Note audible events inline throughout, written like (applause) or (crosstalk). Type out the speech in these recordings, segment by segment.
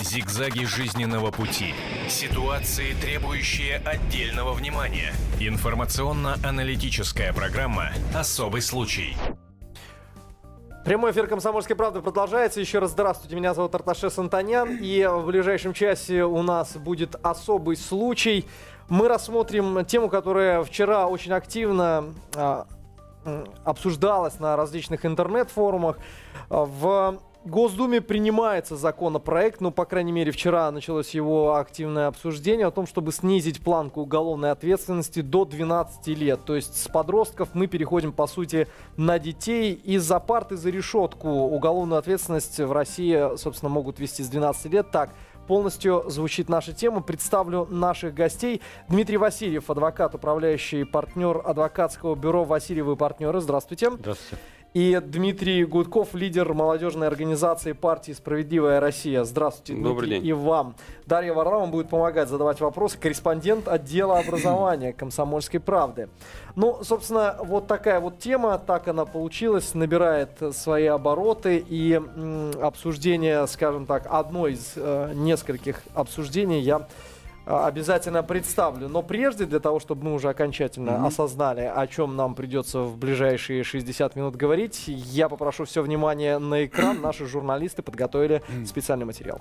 Зигзаги жизненного пути. Ситуации, требующие отдельного внимания. Информационно-аналитическая программа «Особый случай». Прямой эфир «Комсомольской правды» продолжается. Еще раз здравствуйте, меня зовут Арташес Антонян. И в ближайшем часе у нас будет особый случай. Мы рассмотрим тему, которая вчера очень активно а, обсуждалась на различных интернет-форумах. В Госдуме принимается законопроект, ну, по крайней мере, вчера началось его активное обсуждение о том, чтобы снизить планку уголовной ответственности до 12 лет. То есть с подростков мы переходим, по сути, на детей. Из-за парты за решетку уголовную ответственность в России, собственно, могут вести с 12 лет. Так, полностью звучит наша тема. Представлю наших гостей. Дмитрий Васильев, адвокат, управляющий партнер адвокатского бюро «Васильевы партнеры». Здравствуйте. Здравствуйте. И Дмитрий Гудков, лидер молодежной организации партии «Справедливая Россия». Здравствуйте, Дмитрий, Добрый день. и вам. Дарья Варлама будет помогать задавать вопросы. Корреспондент отдела образования «Комсомольской правды». Ну, собственно, вот такая вот тема, так она получилась, набирает свои обороты. И м, обсуждение, скажем так, одно из э, нескольких обсуждений я обязательно представлю. Но прежде, для того, чтобы мы уже окончательно mm-hmm. осознали, о чем нам придется в ближайшие 60 минут говорить, я попрошу все внимание на экран. Наши журналисты подготовили специальный материал.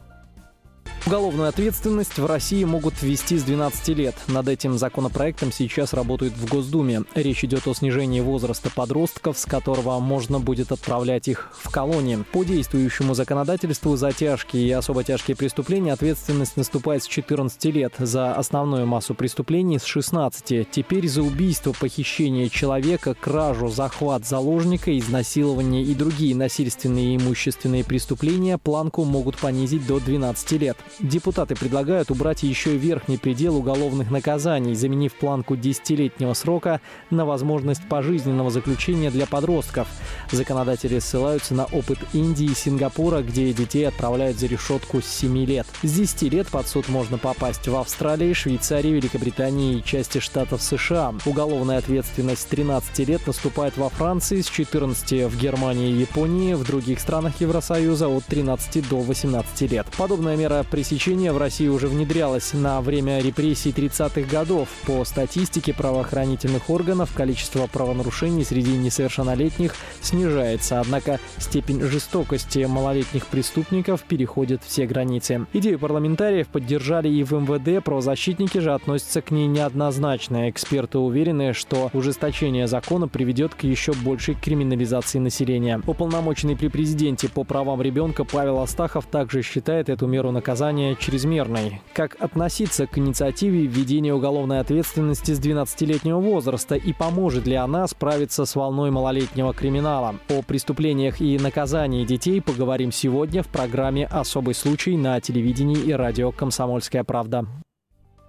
Уголовную ответственность в России могут ввести с 12 лет. Над этим законопроектом сейчас работают в Госдуме. Речь идет о снижении возраста подростков, с которого можно будет отправлять их в колонии. По действующему законодательству за тяжкие и особо тяжкие преступления ответственность наступает с 14 лет, за основную массу преступлений с 16. Теперь за убийство, похищение человека, кражу, захват заложника, изнасилование и другие насильственные и имущественные преступления планку могут понизить до 12 лет. Депутаты предлагают убрать еще и верхний предел уголовных наказаний, заменив планку 10-летнего срока на возможность пожизненного заключения для подростков. Законодатели ссылаются на опыт Индии и Сингапура, где детей отправляют за решетку с 7 лет. С 10 лет под суд можно попасть в Австралии, Швейцарии, Великобритании и части штатов США. Уголовная ответственность с 13 лет наступает во Франции, с 14 в Германии и Японии, в других странах Евросоюза от 13 до 18 лет. Подобная мера пресечения в России уже внедрялась на время репрессий 30-х годов. По статистике правоохранительных органов количество правонарушений среди несовершеннолетних снижается, однако степень жестокости малолетних преступников переходит все границы. Идею парламентариев поддержали и в МВД, правозащитники же относятся к ней неоднозначно. Эксперты уверены, что ужесточение закона приведет к еще большей криминализации населения. Уполномоченный при президенте по правам ребенка Павел Астахов также считает эту меру наказания наказания чрезмерной. Как относиться к инициативе введения уголовной ответственности с 12-летнего возраста и поможет ли она справиться с волной малолетнего криминала? О преступлениях и наказании детей поговорим сегодня в программе «Особый случай» на телевидении и радио «Комсомольская правда».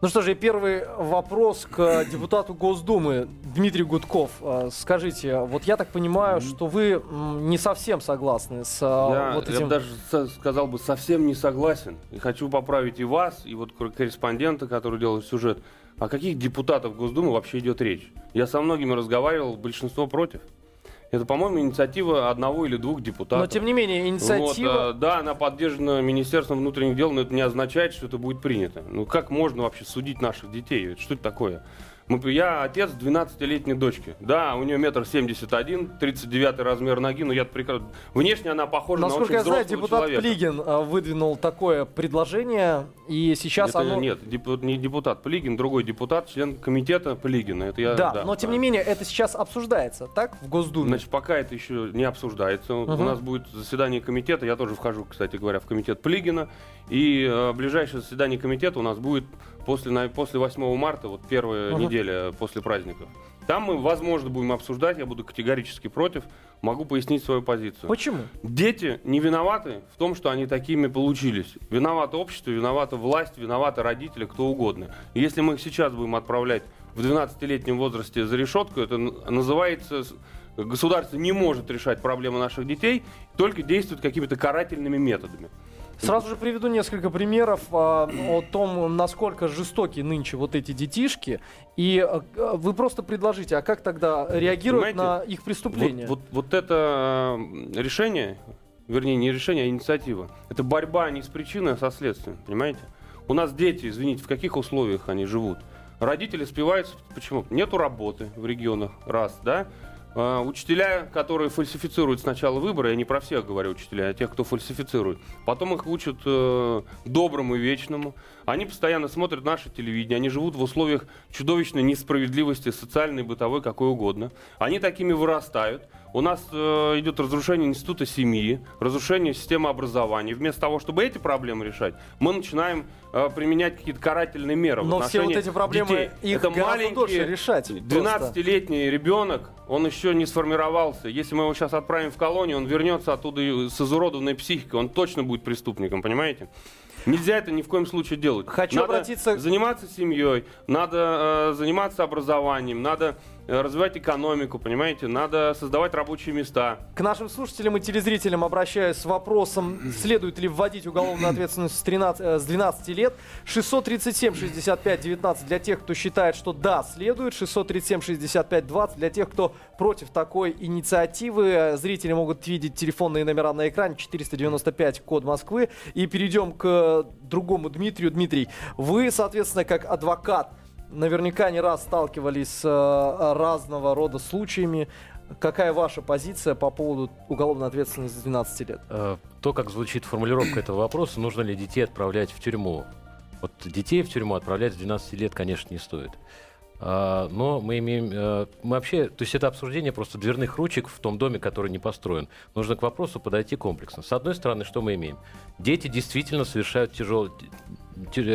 Ну что же, первый вопрос к депутату Госдумы Дмитрий Гудков. Э, скажите, вот я так понимаю, что вы не совсем согласны с э, я, вот этим... Я даже сказал бы совсем не согласен. И хочу поправить и вас, и вот корреспондента, который делает сюжет. О каких депутатов Госдумы вообще идет речь? Я со многими разговаривал, большинство против. Это, по-моему, инициатива одного или двух депутатов. Но, тем не менее, инициатива... Вот, э, да, она поддержана Министерством внутренних дел, но это не означает, что это будет принято. Ну, как можно вообще судить наших детей? Что это такое? Я отец 12-летней дочки. Да, у нее метр семьдесят один, 39 размер ноги, но я прекрасно... Внешне она похожа Насколько на очень я знаю, депутат человека. Плигин а, выдвинул такое предложение, и сейчас это, оно... Нет, деп, не депутат Плигин, другой депутат, член комитета Плигина. Это я, да, да, но тем не менее, это сейчас обсуждается, так, в Госдуме? Значит, пока это еще не обсуждается. Угу. У нас будет заседание комитета, я тоже вхожу, кстати говоря, в комитет Плигина, и э, ближайшее заседание комитета у нас будет после, на, после 8 марта, вот первая угу. неделя после праздников. Там мы, возможно, будем обсуждать, я буду категорически против, могу пояснить свою позицию. Почему? Дети не виноваты в том, что они такими получились. Виновато общество, виновата власть, виноваты родители, кто угодно. И если мы их сейчас будем отправлять в 12-летнем возрасте за решетку, это называется государство не может решать проблемы наших детей, только действует какими-то карательными методами. Сразу же приведу несколько примеров а, о том, насколько жестоки нынче вот эти детишки. И а, вы просто предложите, а как тогда реагировать Понимаете, на их преступления? Вот, вот, вот это решение вернее, не решение, а инициатива. Это борьба не с причиной, а со следствием, понимаете? У нас дети, извините, в каких условиях они живут? Родители спиваются, почему? Нету работы в регионах, раз, да? Uh, учителя, которые фальсифицируют сначала выборы, я не про всех говорю учителя, а тех, кто фальсифицирует, потом их учат uh, доброму и вечному. Они постоянно смотрят наше телевидение, они живут в условиях чудовищной несправедливости, социальной, бытовой, какой угодно. Они такими вырастают. У нас uh, идет разрушение института семьи, разрушение системы образования. Вместо того, чтобы эти проблемы решать, мы начинаем применять какие-то карательные меры. Но все вот эти проблемы детей. их Это маленький решать. 12-летний ребенок, он еще не сформировался. Если мы его сейчас отправим в колонию, он вернется оттуда с изуродованной психикой, он точно будет преступником, понимаете? Нельзя это ни в коем случае делать. Хочу надо обратиться... заниматься семьей, надо э, заниматься образованием, надо Э, развивать экономику, понимаете, надо создавать рабочие места. К нашим слушателям и телезрителям обращаюсь с вопросом, следует ли вводить уголовную ответственность с, 13, э, с 12 лет. 637 65 19 для тех, кто считает, что да, следует. 637 65 20 для тех, кто против такой инициативы. Зрители могут видеть телефонные номера на экране 495 код Москвы. И перейдем к другому Дмитрию. Дмитрий, вы, соответственно, как адвокат наверняка не раз сталкивались с э, разного рода случаями. Какая ваша позиция по поводу уголовной ответственности с 12 лет? Э, то, как звучит формулировка этого вопроса, нужно ли детей отправлять в тюрьму. Вот детей в тюрьму отправлять с 12 лет, конечно, не стоит. А, но мы имеем, э, мы вообще, то есть это обсуждение просто дверных ручек в том доме, который не построен. Нужно к вопросу подойти комплексно. С одной стороны, что мы имеем? Дети действительно совершают тяжелые,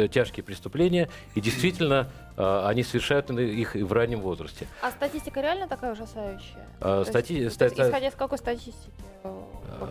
тяжкие преступления, и действительно а, они совершают их в раннем возрасте. А статистика реально такая ужасающая? А, стати... есть, исходя из какой статистики?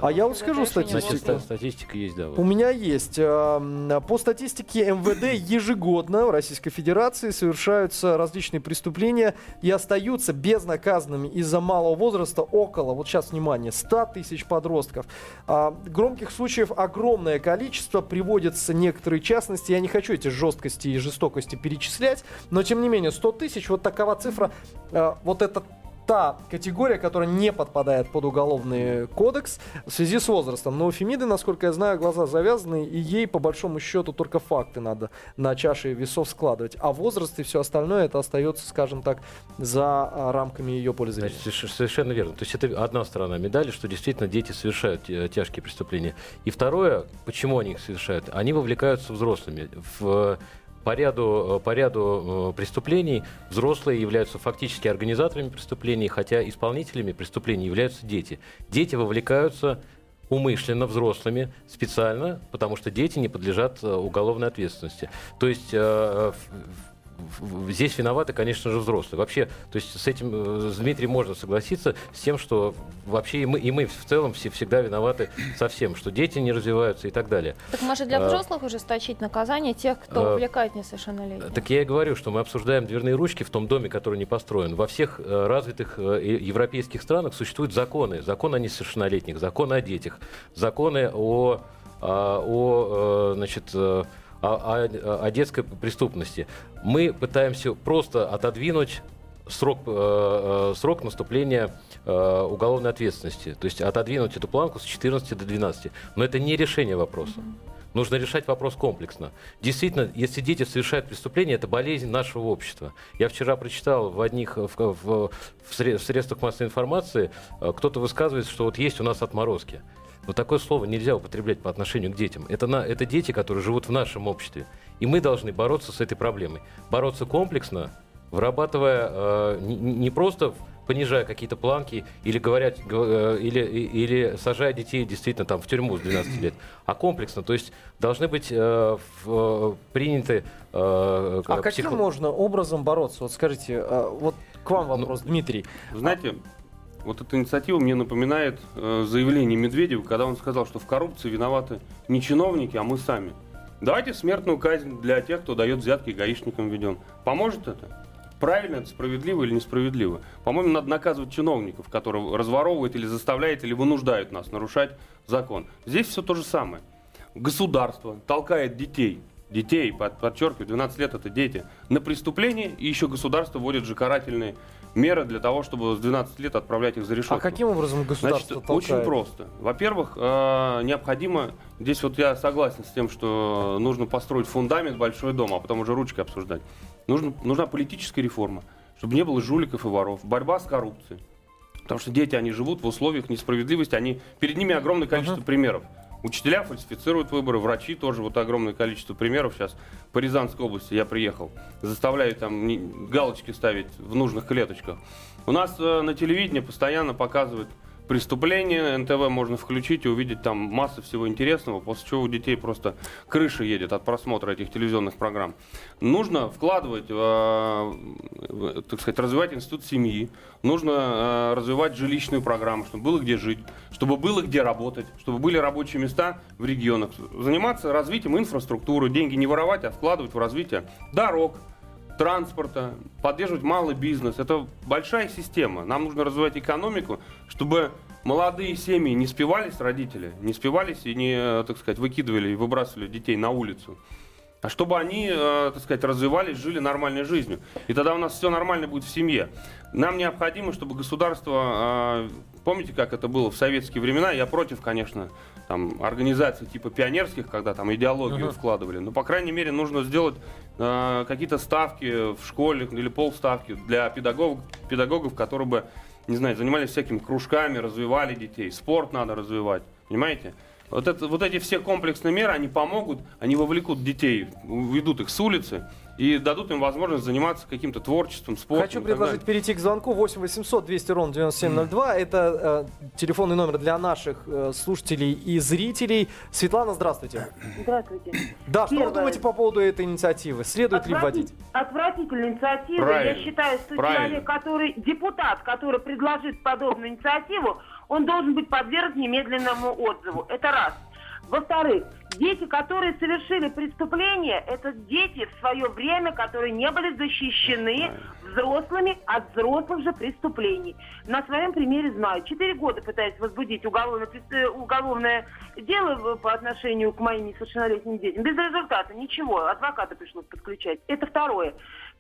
А я вот скажу статистику. Статистика есть, да. Вот. У меня есть. По статистике МВД ежегодно в Российской Федерации совершаются различные преступления и остаются безнаказанными из-за малого возраста около, вот сейчас внимание, 100 тысяч подростков. А, громких случаев огромное количество, приводятся некоторые частности. Я не хочу эти жесткости и жестокости перечислять, но тем не менее 100 тысяч, вот такова цифра. А, вот это та категория, которая не подпадает под уголовный кодекс в связи с возрастом. Но у Фемиды, насколько я знаю, глаза завязаны, и ей по большому счету только факты надо на чаше весов складывать. А возраст и все остальное это остается, скажем так, за а, рамками ее зрения. Значит, совершенно верно. То есть это одна сторона медали, что действительно дети совершают э, тяжкие преступления. И второе, почему они их совершают? Они вовлекаются взрослыми в по ряду, э, по ряду э, преступлений взрослые являются фактически организаторами преступлений, хотя исполнителями преступлений являются дети. Дети вовлекаются умышленно взрослыми, специально, потому что дети не подлежат э, уголовной ответственности. То есть здесь виноваты, конечно же, взрослые. Вообще, то есть с этим, э, с Дмитрием можно согласиться, с тем, что вообще и мы, и мы в целом все, всегда виноваты со всем, что дети не развиваются и так далее. Так может для а, взрослых уже ужесточить наказание тех, кто а, увлекает несовершеннолетних? Так я и говорю, что мы обсуждаем дверные ручки в том доме, который не построен. Во всех э, развитых э, европейских странах существуют законы. Закон о несовершеннолетних, законы о детях, законы о, а, о, о значит, о, о, о детской преступности. Мы пытаемся просто отодвинуть срок, э, э, срок наступления э, уголовной ответственности. То есть отодвинуть эту планку с 14 до 12. Но это не решение вопроса. Нужно решать вопрос комплексно. Действительно, если дети совершают преступление, это болезнь нашего общества. Я вчера прочитал в одних в, в, в средствах массовой информации, э, кто-то высказывает, что вот есть у нас отморозки. Но такое слово нельзя употреблять по отношению к детям. Это, на, это дети, которые живут в нашем обществе. И мы должны бороться с этой проблемой. Бороться комплексно, вырабатывая э, не, не просто понижая какие-то планки или говоря, э, или, или сажая детей действительно там в тюрьму с 12 лет, а комплексно. То есть должны быть э, в, приняты... Э, а психо... каким можно образом бороться? Вот скажите, э, вот к вам ну, вопрос, ну, Дмитрий. Знаете, вот эта инициатива мне напоминает э, заявление Медведева, когда он сказал, что в коррупции виноваты не чиновники, а мы сами. Давайте смертную казнь для тех, кто дает взятки гаишникам введем. Поможет это? Правильно это, справедливо или несправедливо? По-моему, надо наказывать чиновников, которые разворовывают или заставляют, или вынуждают нас нарушать закон. Здесь все то же самое. Государство толкает детей, детей, под, подчеркиваю, 12 лет это дети, на преступление, и еще государство вводит же карательные меры для того, чтобы с 12 лет отправлять их за решетку. А каким образом государство Значит, очень толкает? просто. Во-первых, э, необходимо, здесь вот я согласен с тем, что нужно построить фундамент, большой дом, а потом уже ручкой обсуждать. Нужно, нужна политическая реформа, чтобы не было жуликов и воров, борьба с коррупцией. Потому что дети, они живут в условиях несправедливости, они, перед ними огромное количество примеров. Учителя фальсифицируют выборы, врачи тоже, вот огромное количество примеров сейчас. По Рязанской области я приехал, заставляют там галочки ставить в нужных клеточках. У нас э, на телевидении постоянно показывают преступления, НТВ можно включить и увидеть там массу всего интересного, после чего у детей просто крыша едет от просмотра этих телевизионных программ. Нужно вкладывать, э, в, так сказать, развивать институт семьи, нужно э, развивать жилищную программу, чтобы было где жить, чтобы было где работать, чтобы были рабочие места в регионах, заниматься развитием инфраструктуры, деньги не воровать, а вкладывать в развитие дорог, транспорта, поддерживать малый бизнес. Это большая система. Нам нужно развивать экономику, чтобы молодые семьи не спивались, родители, не спивались и не, э, так сказать, выкидывали и выбрасывали детей на улицу. А чтобы они, э, так сказать, развивались, жили нормальной жизнью. И тогда у нас все нормально будет в семье. Нам необходимо, чтобы государство, э, помните, как это было в советские времена, я против, конечно, там, организаций типа пионерских, когда там идеологию вкладывали, но, по крайней мере, нужно сделать э, какие-то ставки в школе или полставки для педагогов, педагогов, которые бы, не знаю, занимались всякими кружками, развивали детей. Спорт надо развивать, понимаете? Вот, это, вот эти все комплексные меры, они помогут, они вовлекут детей, ведут их с улицы и дадут им возможность заниматься каким-то творчеством, спортом. Хочу предложить перейти к звонку 8 800 200 ровно 9702. Это э, телефонный номер для наших э, слушателей и зрителей. Светлана, здравствуйте. Здравствуйте. Да, что вы Первое. думаете по поводу этой инициативы? Следует ли вводить? Отвратительная инициатива. Правильно. Я считаю, что Правильно. человек, который, депутат, который предложит подобную инициативу, он должен быть подвергнут немедленному отзыву. Это раз. Во-вторых, дети, которые совершили преступление, это дети в свое время, которые не были защищены взрослыми от взрослых же преступлений. На своем примере знаю. Четыре года пытаюсь возбудить уголовное, э, уголовное дело по отношению к моим несовершеннолетним детям. Без результата, ничего. Адвоката пришлось подключать. Это второе.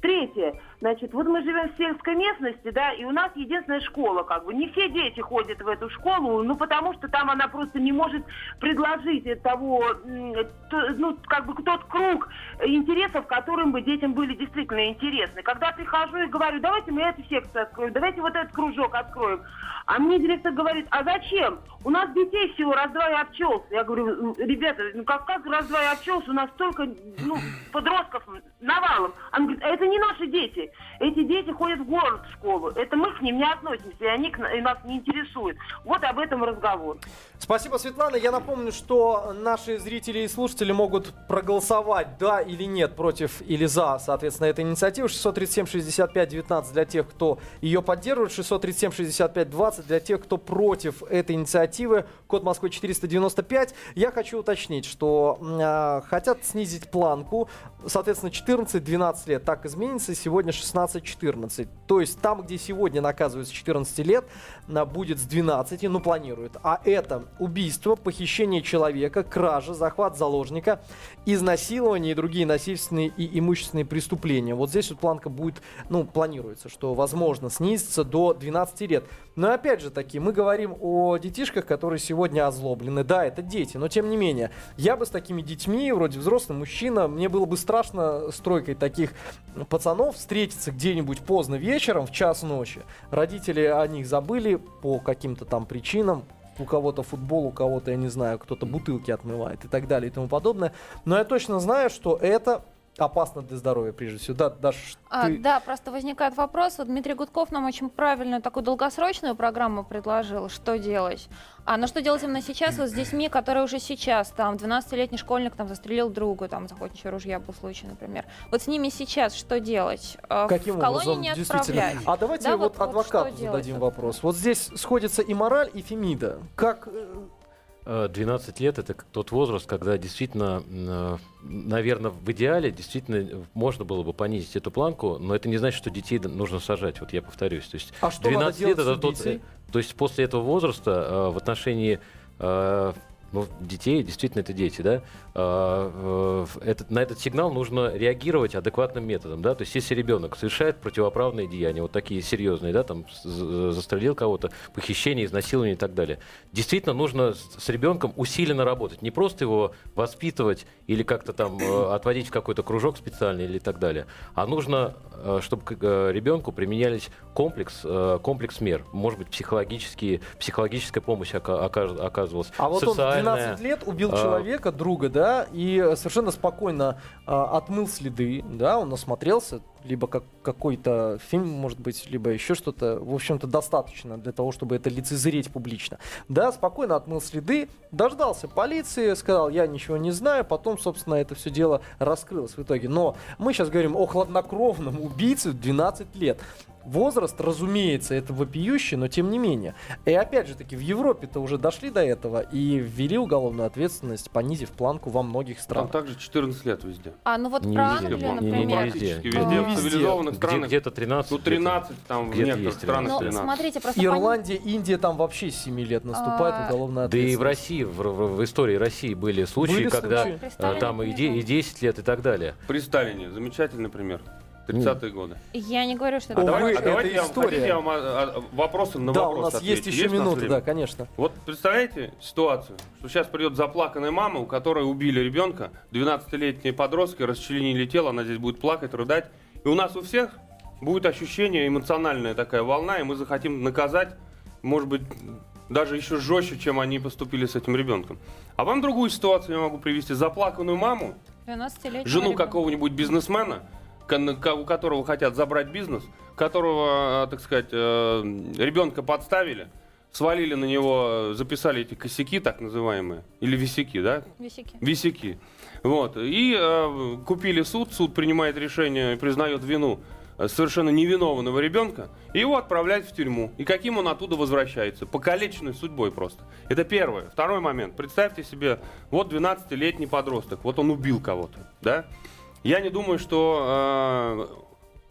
Третье. Значит, вот мы живем в сельской местности, да, и у нас единственная школа, как бы. Не все дети ходят в эту школу, ну, потому что там она просто не может предложить того, ну, как бы тот круг интересов, которым бы детям были действительно интересны. Когда прихожу и говорю, давайте мы эту секцию откроем, давайте вот этот кружок откроем. А мне директор говорит, а зачем? У нас детей всего раз-два и обчелся. Я говорю, «М, ребята, ну как, как раз-два и обчелся? У нас столько ну, подростков навалом. Он говорит, а это не наши дети. Эти дети ходят в город в школу. Это мы к ним не относимся, и они к и нас не интересуют. Вот об этом разговор. Спасибо, Светлана. Я напомню, что наши зрители и слушатели могут проголосовать да или нет против или за, соответственно, этой инициативы. 637-65-19 для тех, кто ее поддерживает, 637-65-20 для тех, кто против этой инициативы. Код Москвы 495. Я хочу уточнить, что а, хотят снизить планку, соответственно, 14-12 лет. Так изменится, сегодня 16-14. То есть там, где сегодня наказывают с 14 лет, будет с 12, ну, планируют. А это убийство, похищение человека, кража, захват заложника, изнасилование и другие насильственные и имущественные преступления. Вот здесь вот планка будет, ну, планируется, что возможно снизится до 12 лет. Но опять же таки, мы говорим о детишках, которые сегодня озлоблены. Да, это дети, но тем не менее, я бы с такими детьми, вроде взрослый мужчина, мне было бы страшно с тройкой таких пацанов встретиться где-нибудь поздно вечером, в час ночи. Родители о них забыли по каким-то там причинам, у кого-то футбол, у кого-то, я не знаю, кто-то бутылки отмывает и так далее и тому подобное. Но я точно знаю, что это опасно для здоровья, прежде всего. Да, Даш, А, ты- Да, просто возникает вопрос. Вот Дмитрий Гудков нам очень правильную такую долгосрочную программу предложил, что делать. А на что делать именно сейчас вот с детьми, которые уже сейчас, там, 12-летний школьник там застрелил друга, там, из охотничьего ружья был случай, например. Вот с ними сейчас что делать? А, Каким в колонии образом, не отправлять. А давайте Да, вот, вот- адвокату делать зададим тут? вопрос. Вот здесь сходится и мораль, и Фемида. Как Э, 12 лет это тот возраст, когда действительно, наверное, в идеале действительно можно было бы понизить эту планку, но это не значит, что детей нужно сажать. Вот я повторюсь. То есть А что надо делать с это тот, э, то есть после этого возраста э, в отношении э, ну, детей, действительно это дети, да, э, э, этот, на этот сигнал нужно реагировать адекватным методом, да, то есть если ребенок совершает противоправные деяния, вот такие серьезные, да, там застрелил кого-то, похищение, изнасилование и так далее, действительно нужно с, ребенком усиленно работать, не просто его воспитывать или как-то там э, отводить в какой-то кружок специальный или так далее, а нужно, э, чтобы к э, ребенку применялись комплекс, э, комплекс мер, может быть, психологические, психологическая помощь оказывалась, А вот он в социальная. 12 лет убил а, человека, друга, да, и э, совершенно спокойно а, отмыл следы, да, он осмотрелся, либо как какой-то фильм, может быть, либо еще что-то, в общем-то, достаточно для того, чтобы это лицезреть публично. Да, спокойно отмыл следы, дождался полиции, сказал, я ничего не знаю, потом, собственно, это все дело раскрылось в итоге. Но мы сейчас говорим о хладнокровном убийце в 12 лет. Возраст, разумеется, это вопиющий, но тем не менее. И опять же таки, в Европе-то уже дошли до этого и ввели уголовную ответственность, понизив планку во многих Там странах. также 14 лет везде. А, ну вот Не про везде, Англию, не- не- не например. везде. Везде, везде. цивилизованных Где, странах. где-то 13. Ну, 13, там в где-то некоторых есть странах Ну, 13. смотрите, просто пон- Ирландия, Индия, там вообще с 7 лет наступает А, уголовная Да и в. России, в, в- в истории России были случаи, Были когда случаи. Э, там и, де- и 10 лет и так далее. При Сталине. Замечательный пример. 30-е годы. Я не говорю, что это Увы, Давайте, а это давайте я вам, история. хотите, я вам а, а, вопросы на Да, у вопрос нас есть отвечу? еще у нас минута, время? да, конечно. Вот представляете ситуацию, что сейчас придет заплаканная мама, у которой убили ребенка, 12-летние подростки, расчленили тело, она здесь будет плакать, рыдать. И у нас у всех будет ощущение, эмоциональная такая волна, и мы захотим наказать, может быть, даже еще жестче, чем они поступили с этим ребенком. А вам другую ситуацию я могу привести. Заплаканную маму, 12-летний жену какого-нибудь бизнесмена, у которого хотят забрать бизнес, которого, э, так сказать, ребенка подставили, свалили на него, э, записали эти косяки, так называемые, или висяки, да? Висяки. Висяки. Вот. И э, купили суд, суд принимает решение, признает вину э, совершенно невиновного ребенка, и его отправляют в тюрьму. И каким он оттуда возвращается? Покалеченной судьбой просто. Это первое. Второй момент. Представьте себе, вот 12-летний подросток, вот он убил кого-то, да? Я не думаю, что э,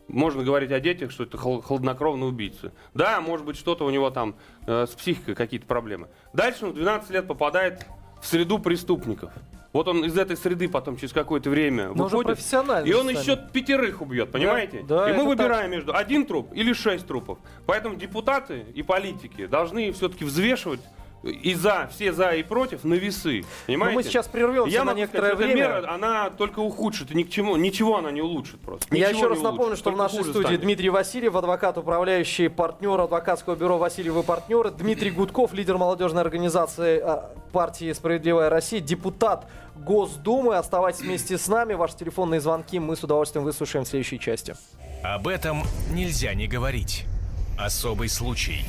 можно говорить о детях, что это хладнокровные убийцы. Да, может быть, что-то у него там э, с психикой какие-то проблемы. Дальше он в 12 лет попадает в среду преступников. Вот он из этой среды потом через какое-то время Но уже выходит, профессионально. и он сами. еще пятерых убьет, понимаете? да, и мы выбираем между один труп или шесть трупов. Поэтому депутаты и политики должны все-таки взвешивать и за, все за и против на весы. Но Понимаете? Ну, мы сейчас прервемся Я на некоторое сказать, время. эта мера, она только ухудшит, и ни к чему, ничего она не улучшит просто. Я Ничего еще раз не напомню, улучшит, что в нашей студии станет. Дмитрий Васильев, адвокат, управляющий партнер адвокатского бюро Васильев и партнеры, Дмитрий Гудков, лидер молодежной организации а, партии «Справедливая Россия», депутат Госдумы. Оставайтесь вместе с нами. Ваши телефонные звонки мы с удовольствием выслушаем в следующей части. Об этом нельзя не говорить. Особый случай.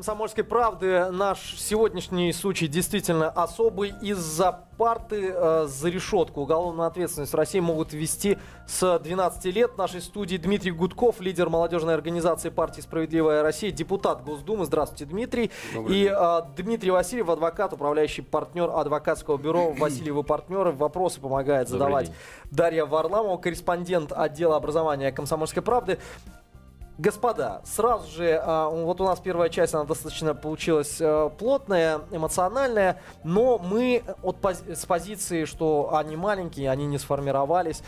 «Комсомольской правды» наш сегодняшний случай действительно особый. Из-за парты э, за решетку уголовную ответственность в России могут ввести с 12 лет. В нашей студии Дмитрий Гудков, лидер молодежной организации партии «Справедливая Россия», депутат Госдумы. Здравствуйте, Дмитрий. Добрый И день. э, Дмитрий Васильев, адвокат, управляющий партнер адвокатского бюро (clears throat) «Васильевы партнеры». Вопросы помогает задавать. Дарья Варламова, корреспондент отдела образования «Комсомольской правды». Господа, сразу же, а, вот у нас первая часть, она достаточно получилась э, плотная, эмоциональная, но мы от пози- с позиции, что они маленькие, они не сформировались,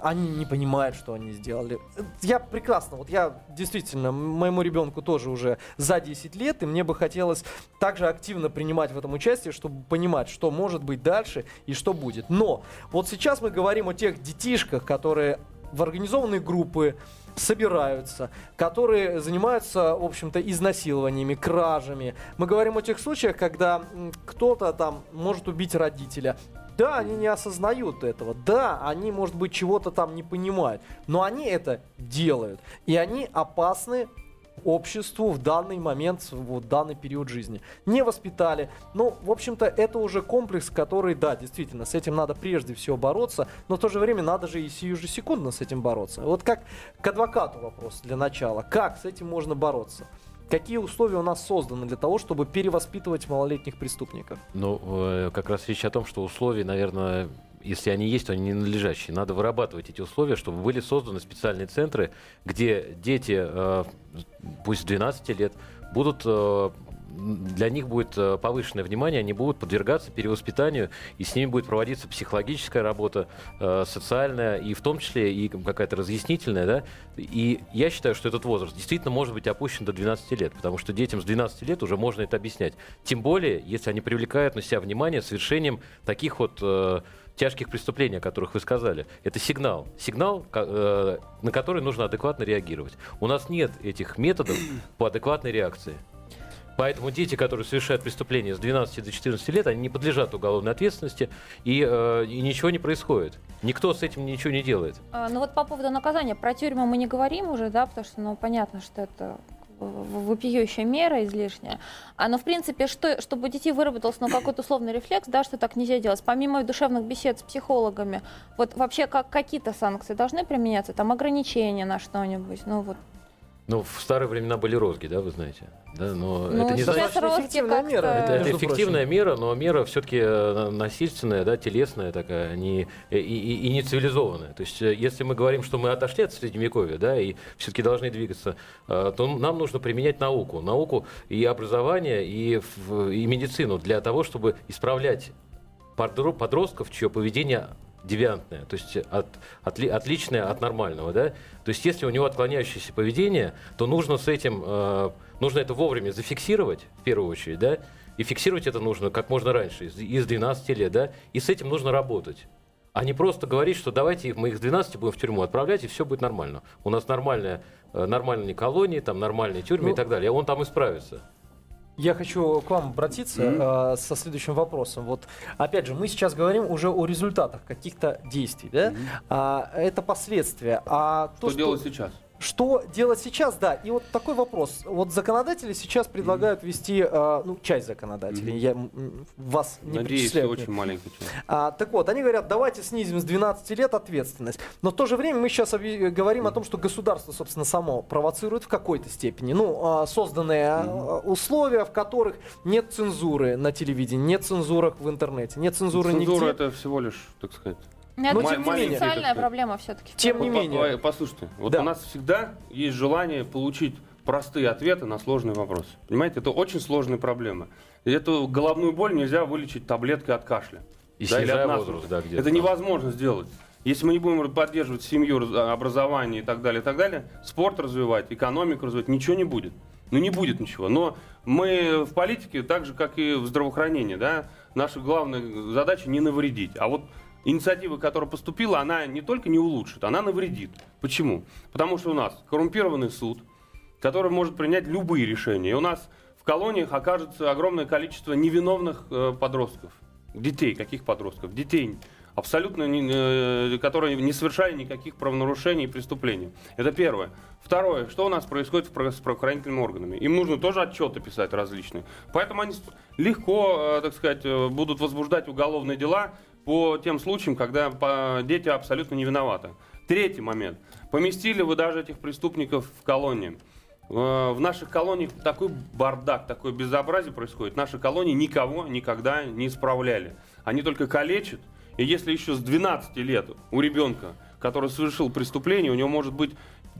они не понимают, что они сделали. Я прекрасно, вот я действительно, моему ребенку тоже уже за 10 лет, и мне бы хотелось также активно принимать в этом участие, чтобы понимать, что может быть дальше и что будет. Но вот сейчас мы говорим о тех детишках, которые в организованные группы собираются, которые занимаются, в общем-то, изнасилованиями, кражами. Мы говорим о тех случаях, когда кто-то там может убить родителя. Да, они не осознают этого. Да, они, может быть, чего-то там не понимают. Но они это делают. И они опасны обществу в данный момент, в данный период жизни. Не воспитали. Ну, в общем-то, это уже комплекс, который, да, действительно, с этим надо прежде всего бороться, но в то же время надо же и сию же секундно с этим бороться. Вот как к адвокату вопрос для начала. Как с этим можно бороться? Какие условия у нас созданы для того, чтобы перевоспитывать малолетних преступников? Ну, э, как раз речь о том, что условия, наверное, если они есть, то они не надлежащие. Надо вырабатывать эти условия, чтобы были созданы специальные центры, где дети, э, пусть с 12 лет, будут э, для них будет э, повышенное внимание, они будут подвергаться перевоспитанию, и с ними будет проводиться психологическая работа, социальная, и в том числе и какая-то разъяснительная, да. И я считаю, что этот возраст действительно может быть опущен до 12 лет, потому что детям с 12 лет уже можно это объяснять. Тем более, если они привлекают на себя внимание совершением таких вот тяжких преступлений, о которых вы сказали. Это сигнал. Сигнал, э, на который нужно адекватно реагировать. У нас нет этих методов по адекватной реакции. Поэтому дети, которые совершают преступления с 12 до 14 лет, они не подлежат уголовной ответственности, и, э, и ничего не происходит. Никто с этим ничего не делает. А, ну вот по поводу наказания. Про тюрьму мы не говорим уже, да, потому что, ну, понятно, что это вопиющая мера излишняя. А, но, в принципе, что, чтобы у детей выработался ну, какой-то условный рефлекс, да, что так нельзя делать. Помимо душевных бесед с психологами, вот вообще как, какие-то санкции должны применяться? Там ограничения на что-нибудь? Ну, вот ну, в старые времена были розги, да, вы знаете. Да, но ну, это не значит, эффективная мера. это, это эффективная прочим. мера, но мера все-таки насильственная, да, телесная такая, не, и, и, и не цивилизованная. То есть, э, если мы говорим, что мы отошли от средневековья, да, и все-таки должны двигаться, э, то нам нужно применять науку, науку и образование, и, и медицину для того, чтобы исправлять подро- подростков, чье поведение девиантное, то есть от, отли- отличное от нормального, да. То есть если у него отклоняющееся поведение, то нужно с этим, э, нужно это вовремя зафиксировать в первую очередь, да. И фиксировать это нужно как можно раньше, из, из 12 лет, да. И с этим нужно работать. А не просто говорить, что давайте мы их с 12 будем в тюрьму отправлять, и все будет нормально. У нас нормальная, э, нормальные колонии, там нормальные тюрьмы Ну, и так далее. Он там исправится. Я хочу к вам обратиться э, со следующим вопросом. Вот, опять же, мы сейчас говорим уже о результатах каких-то действий, да? А, это последствия. А то, Что делать сейчас? Что делать сейчас, да. И вот такой вопрос. Вот законодатели сейчас предлагают ввести, э, ну, часть законодателей, я м, вас не Надеюсь, причисляю. очень маленький человек. А, так вот, они говорят, давайте снизим с 12 лет ответственность. Но в то же время мы сейчас объ- говорим о том, что государство, собственно, само провоцирует в какой-то степени. Ну, а, созданные а, условия, в которых нет цензуры на телевидении, нет цензуры в интернете, нет цензуры Цензура нигде. это всего лишь, так сказать. Но это тем не менее. социальная проблема все-таки. Тем не менее. по- по- Послушайте, вот Да. у нас всегда есть желание получить простые ответы на сложные вопросы. Понимаете, это очень сложная проблема. И эту головную боль нельзя вылечить таблеткой от кашля. И Да, или снижая от насморка. возраст, да, где-то Это там. невозможно сделать. Если мы не будем поддерживать семью, раз- образование и так далее, и так далее, спорт развивать, экономику развивать, ничего не будет. Ну не будет ничего. Но мы в политике, так же как и в здравоохранении, да, наша главная задача не навредить. А вот инициатива, которая поступила, она не только не улучшит, она навредит. Почему? Потому что у нас коррумпированный суд, который может принять любые решения. И у нас в колониях окажется огромное количество невиновных э, подростков. Детей, каких подростков? Детей, абсолютно не- э, которые не совершали никаких правонарушений и преступлений. Это первое. Второе, что у нас происходит с правоохранительными органами? Им нужно тоже отчеты писать различные. Поэтому они легко, э, так сказать, э, будут возбуждать уголовные дела по тем случаям, когда дети абсолютно не виноваты. Третий момент. Поместили вы даже этих преступников в колонии. Э, В наших колониях такой бардак, такое безобразие происходит. Наши колонии никого никогда не исправляли. Они только калечат. И если еще с 12 лет у ребенка, который совершил преступление, у него может быть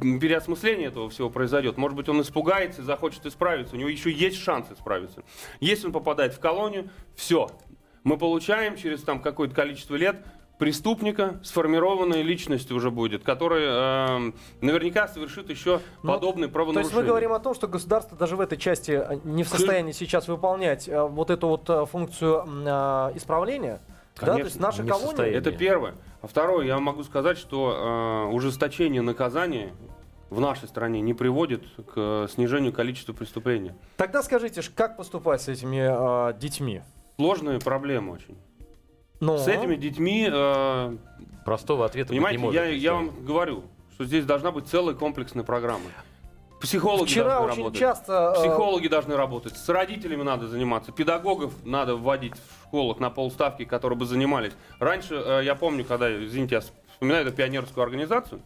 переосмысление этого всего произойдет. Может быть, он испугается и захочет исправиться. У него еще есть шанс исправиться. Если он попадает в колонию, все. Мы получаем через там какое-то количество лет преступника, сформированная личность уже будет, который э, наверняка совершит еще Ну, подобные То правонарушения. есть мы говорим о том, что государство даже в этой части э, не в состоянии сейчас выполнять э, вот эту вот э, функцию а, исправления. Да, то Конечно, есть наши колонии... Это первое. А второе, я могу сказать, что э, ужесточение наказания в нашей стране не приводит к э, снижению количества преступлений. Тогда скажите, ж, как поступать с этими э, детьми? Сложная проблема очень. Ну, С этими детьми, э, Простого ответа быть не понимаете, может. я, я вам говорю, что здесь должна быть целая комплексная программа. Психологи Вчера должны очень работать. часто... э, Психологи должны работать, с родителями надо заниматься, педагогов надо вводить в школах на полставки, которые бы занимались. Раньше, э, я помню, когда, извините, я вспоминаю эту пионерскую организацию,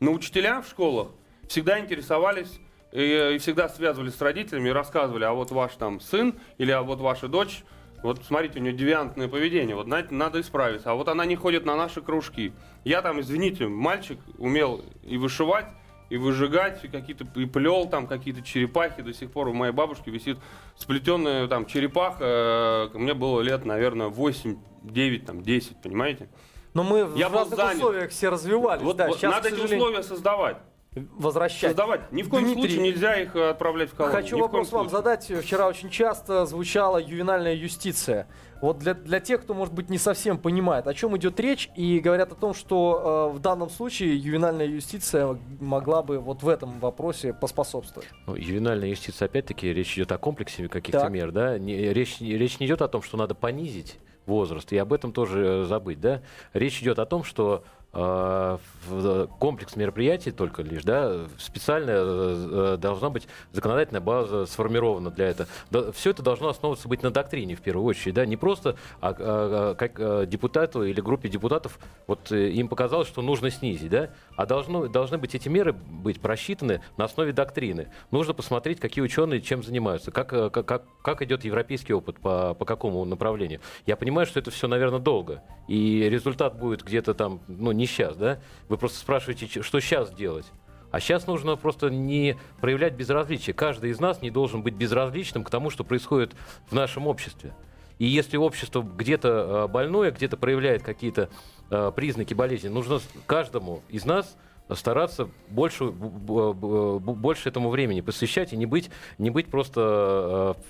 но учителя в школах всегда интересовались и, и всегда связывались с родителями и рассказывали, а вот ваш там сын или а вот ваша дочь, вот смотрите, у нее девиантное поведение, вот знаете, надо исправиться. А вот она не ходит на наши кружки. Я там, извините, мальчик умел и вышивать, и выжигать какие-то, и плел там какие-то черепахи. До сих пор у моей бабушки висит сплетенная там черепаха. Мне было лет, наверное, 8, 9, там, 10, понимаете? Но мы Я в разных занят. условиях все развивались. Вот, да, вот сейчас, надо эти условия создавать. Возвращать. Создавать. Ни в коем Дмитрий, случае нельзя их э, отправлять в колонию. Хочу Ни вопрос вам задать. Вчера очень часто звучала ювенальная юстиция. Вот для, для тех, кто, может быть, не совсем понимает, о чем идет речь, и говорят о том, что э, в данном случае ювенальная юстиция могла бы вот в этом вопросе поспособствовать. Ну, ювенальная юстиция, опять-таки, речь идет о комплексе каких-то Так. мер, да? Не- речь, не- речь не идет о том, что надо понизить возраст, и об этом тоже э, забыть, да? Речь идет о том, что в- комплекс мероприятий только лишь, да, специально э, э, должна быть законодательная база сформирована для этого. все это должно основываться быть на доктрине в первую очередь, да, не просто а, а, а, как э, депутату или группе депутатов вот э, им показалось, что нужно снизить, да, а должно, должны быть эти меры быть просчитаны на основе доктрины. Нужно посмотреть, какие ученые чем занимаются, э, как, как, как идет европейский опыт, по, по какому направлению. Я понимаю, что это все, наверное, долго, и результат будет где-то там, ну, не сейчас, да, вы просто спрашиваете, что сейчас делать. А сейчас нужно просто не проявлять безразличие. Каждый из нас не должен быть безразличным к тому, что происходит в нашем обществе. И если общество где-то э, больное, где-то проявляет какие-то э, признаки болезни, нужно каждому из нас стараться больше, больше этому времени посвящать и не быть, не быть просто э,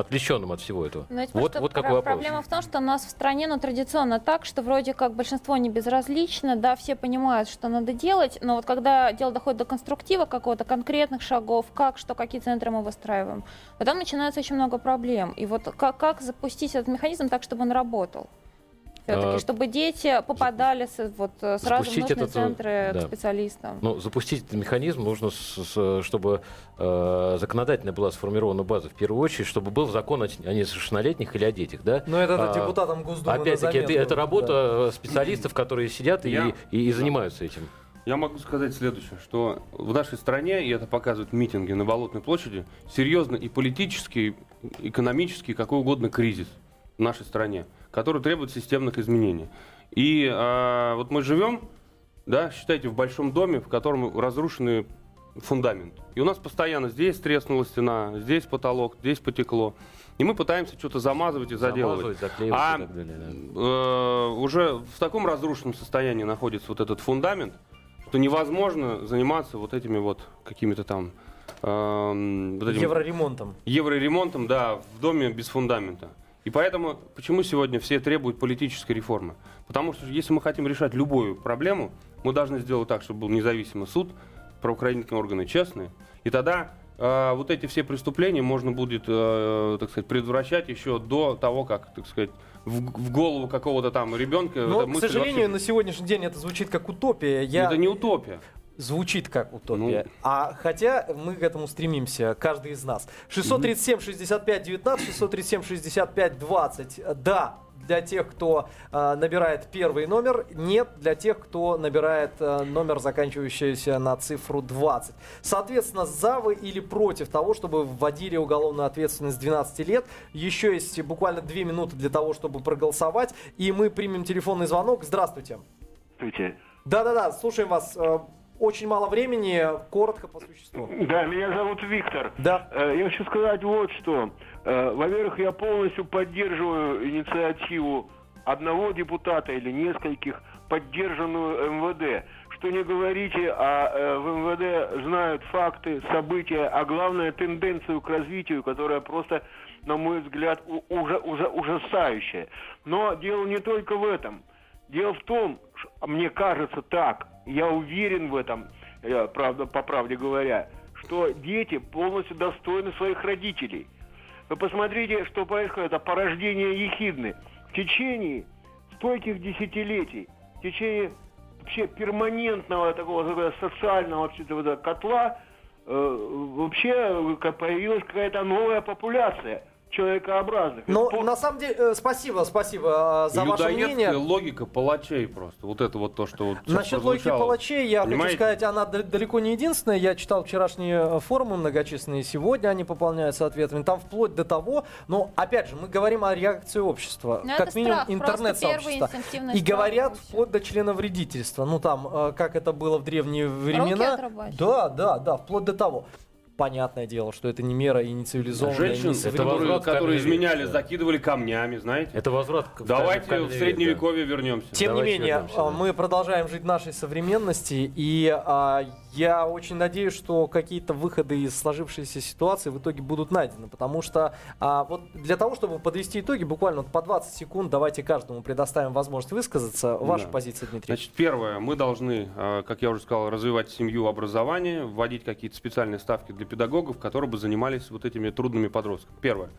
отвлеченным от всего этого. Но вот, вот какой вопрос. проблема в том, что у нас в стране, ну, традиционно так, что вроде как большинство не безразлично, да, все понимают, что надо делать, но вот когда дело доходит до конструктива какого-то, конкретных шагов, как, что, какие центры мы выстраиваем, потом начинается очень много проблем. И вот как, как запустить этот механизм так, чтобы он работал? Все-таки, А, чтобы дети попадали с, вот, э, сразу в запустить нужные этот, э, центры да. к специалистам. Ну, запустить этот механизм нужно, с- с- чтобы э, законодательно была сформирована база в первую очередь, чтобы был закон о, о несовершеннолетних или о детях, да? Но это А, депутатам Госдумы Опять-таки, это, это да. работа э, специалистов, которые сидят и, и, и занимаются этим. Я могу сказать следующее, что в нашей стране, и это показывают митинги на Болотной площади, серьезно и политический, и экономический, какой угодно кризис в нашей стране, который требует системных изменений. И а, вот мы живем, да, считайте, в большом доме, в котором разрушенный фундамент. И у нас постоянно здесь треснула стена, здесь потолок, здесь потекло. И мы пытаемся что-то замазывать и заделывать. Замазывать, А далее. да. э, уже в таком разрушенном состоянии находится вот этот фундамент, что невозможно заниматься вот этими вот какими-то там эм, вот этим Евроремонтом. евроремонтом, да, в доме без фундамента. И поэтому, почему сегодня все требуют политической реформы? Потому что если мы хотим решать любую проблему, мы должны сделать так, чтобы был независимый суд, правоохранительные органы честные, и тогда э, вот эти все преступления можно будет, э, так сказать, предотвращать еще до того, как, так сказать, в, в голову какого-то там ребенка. Но, эта к сожалению, вообще- на сегодняшний день это звучит как утопия. Я... Это не утопия. Звучит как утопия. Ну. А хотя мы к этому стремимся, каждый из нас. 637 65 19, 637 65 20. Да, для тех, кто э, набирает первый номер, нет для тех, кто набирает э, номер, заканчивающийся на цифру 20. Соответственно, за вы или против того, чтобы вводили уголовную ответственность с 12 лет. Еще есть буквально 2 минуты для того, чтобы проголосовать. И мы примем телефонный звонок. Здравствуйте. Здравствуйте. Да-да-да, слушаем вас. Очень мало времени, коротко по существу. Да, меня зовут Виктор. Да. Э, Я хочу сказать вот что. Э, Во-первых, я полностью поддерживаю инициативу одного депутата или нескольких, поддержанную МВД. Что не говорите, а э, в МВД знают факты, события, а главное тенденцию к развитию, которая просто, на мой взгляд, уже, ужасающая. Но дело не только в этом. Дело в том, мне кажется так, я уверен в этом, э, правда, по правде говоря, что дети полностью достойны своих родителей. Вы посмотрите, что происходит, это порождение ехидны. В течение стольких десятилетий, в течение вообще перманентного такого такого социального вообще вот этого котла, э, вообще э, появилась какая-то новая популяция. Человекообразных. Но Это по- на самом деле, э, спасибо, спасибо э, за ваше мнение. логика палачей просто. Вот это вот то, что вот Насчет логики палачей, я хочу Понимаете? сказать, она далеко не единственная. Я читал вчерашние э, форумы многочисленные, сегодня они пополняются ответами. Там вплоть до того, но опять же, мы говорим о реакции общества, Ну, как это минимум интернет-сообщества. И страх, говорят вплоть до члена вредительства. Ну там, как это было в древние времена. Да, да, да, вплоть до того. Понятное дело, что это не мера и не цивилизованная, и не Женщин, современная. которые, возврат которые изменяли, да. закидывали камнями, знаете. Это возврат к Давайте в век, средневековье вернемся. Тем Давайте не менее, вернемся, а, да. мы продолжаем жить в нашей современности, и а, я очень надеюсь, что какие-то выходы из сложившейся ситуации в итоге будут найдены, потому что а, вот для того, чтобы подвести итоги, буквально по 20 секунд, давайте каждому предоставим возможность высказаться. Ваша Да. позиция, Дмитрий. Значит, первое, мы должны, э, как я уже сказал, развивать семью, образование, вводить какие-то специальные ставки для педагогов, которые бы занимались вот этими трудными подростками. Первое.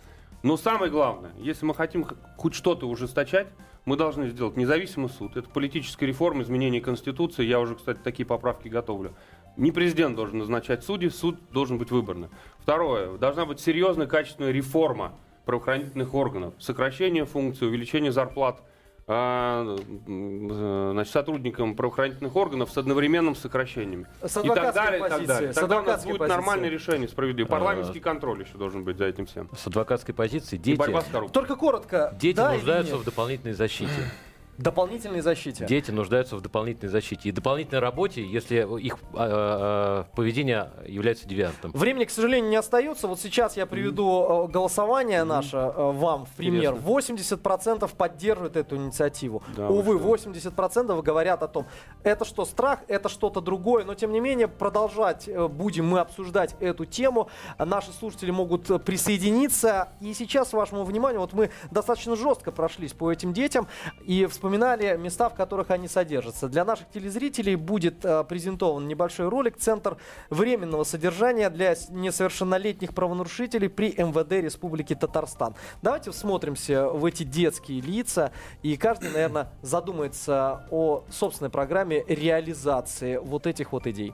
Но самое главное, если мы хотим хоть что-то ужесточать, мы должны сделать независимый суд. Это политическая реформа, изменение Конституции. Я уже, кстати, такие поправки готовлю. Не президент должен назначать судей, суд должен быть выборным. Второе. Должна быть серьезная, качественная реформа правоохранительных органов. Сокращение функций, увеличение зарплат э, значит, сотрудникам правоохранительных органов с одновременным сокращениями. С и так далее, и так далее. с Тогда у нас будет позиции. нормальное решение, справедливое. А. Парламентский контроль еще должен быть за этим всем. С адвокатской позиции И дети, борьба с коррупцией. Только коротко. дети да нуждаются в дополнительной защите. Дополнительной защите. Дети нуждаются в дополнительной защите и дополнительной работе, если их а, а, поведение является девиантным. Времени, к сожалению, не остается. Вот сейчас я приведу э, голосование наше э, вам в пример. 80% поддерживают эту инициативу. Да вы Увы, что? 80% говорят о том, это что, страх, это что-то другое. Но, тем не менее, продолжать э, будем мы обсуждать эту тему. Наши слушатели могут э, присоединиться. И сейчас, вашему вниманию, вот мы достаточно жестко прошлись по этим детям и вспоминали места, в которых они содержатся. Для наших телезрителей будет э, презентован небольшой ролик «Центр временного содержания для несовершеннолетних правонарушителей при МВД Республики Татарстан». Давайте всмотримся в эти детские лица, и каждый, наверное, задумается о собственной программе реализации вот этих вот идей.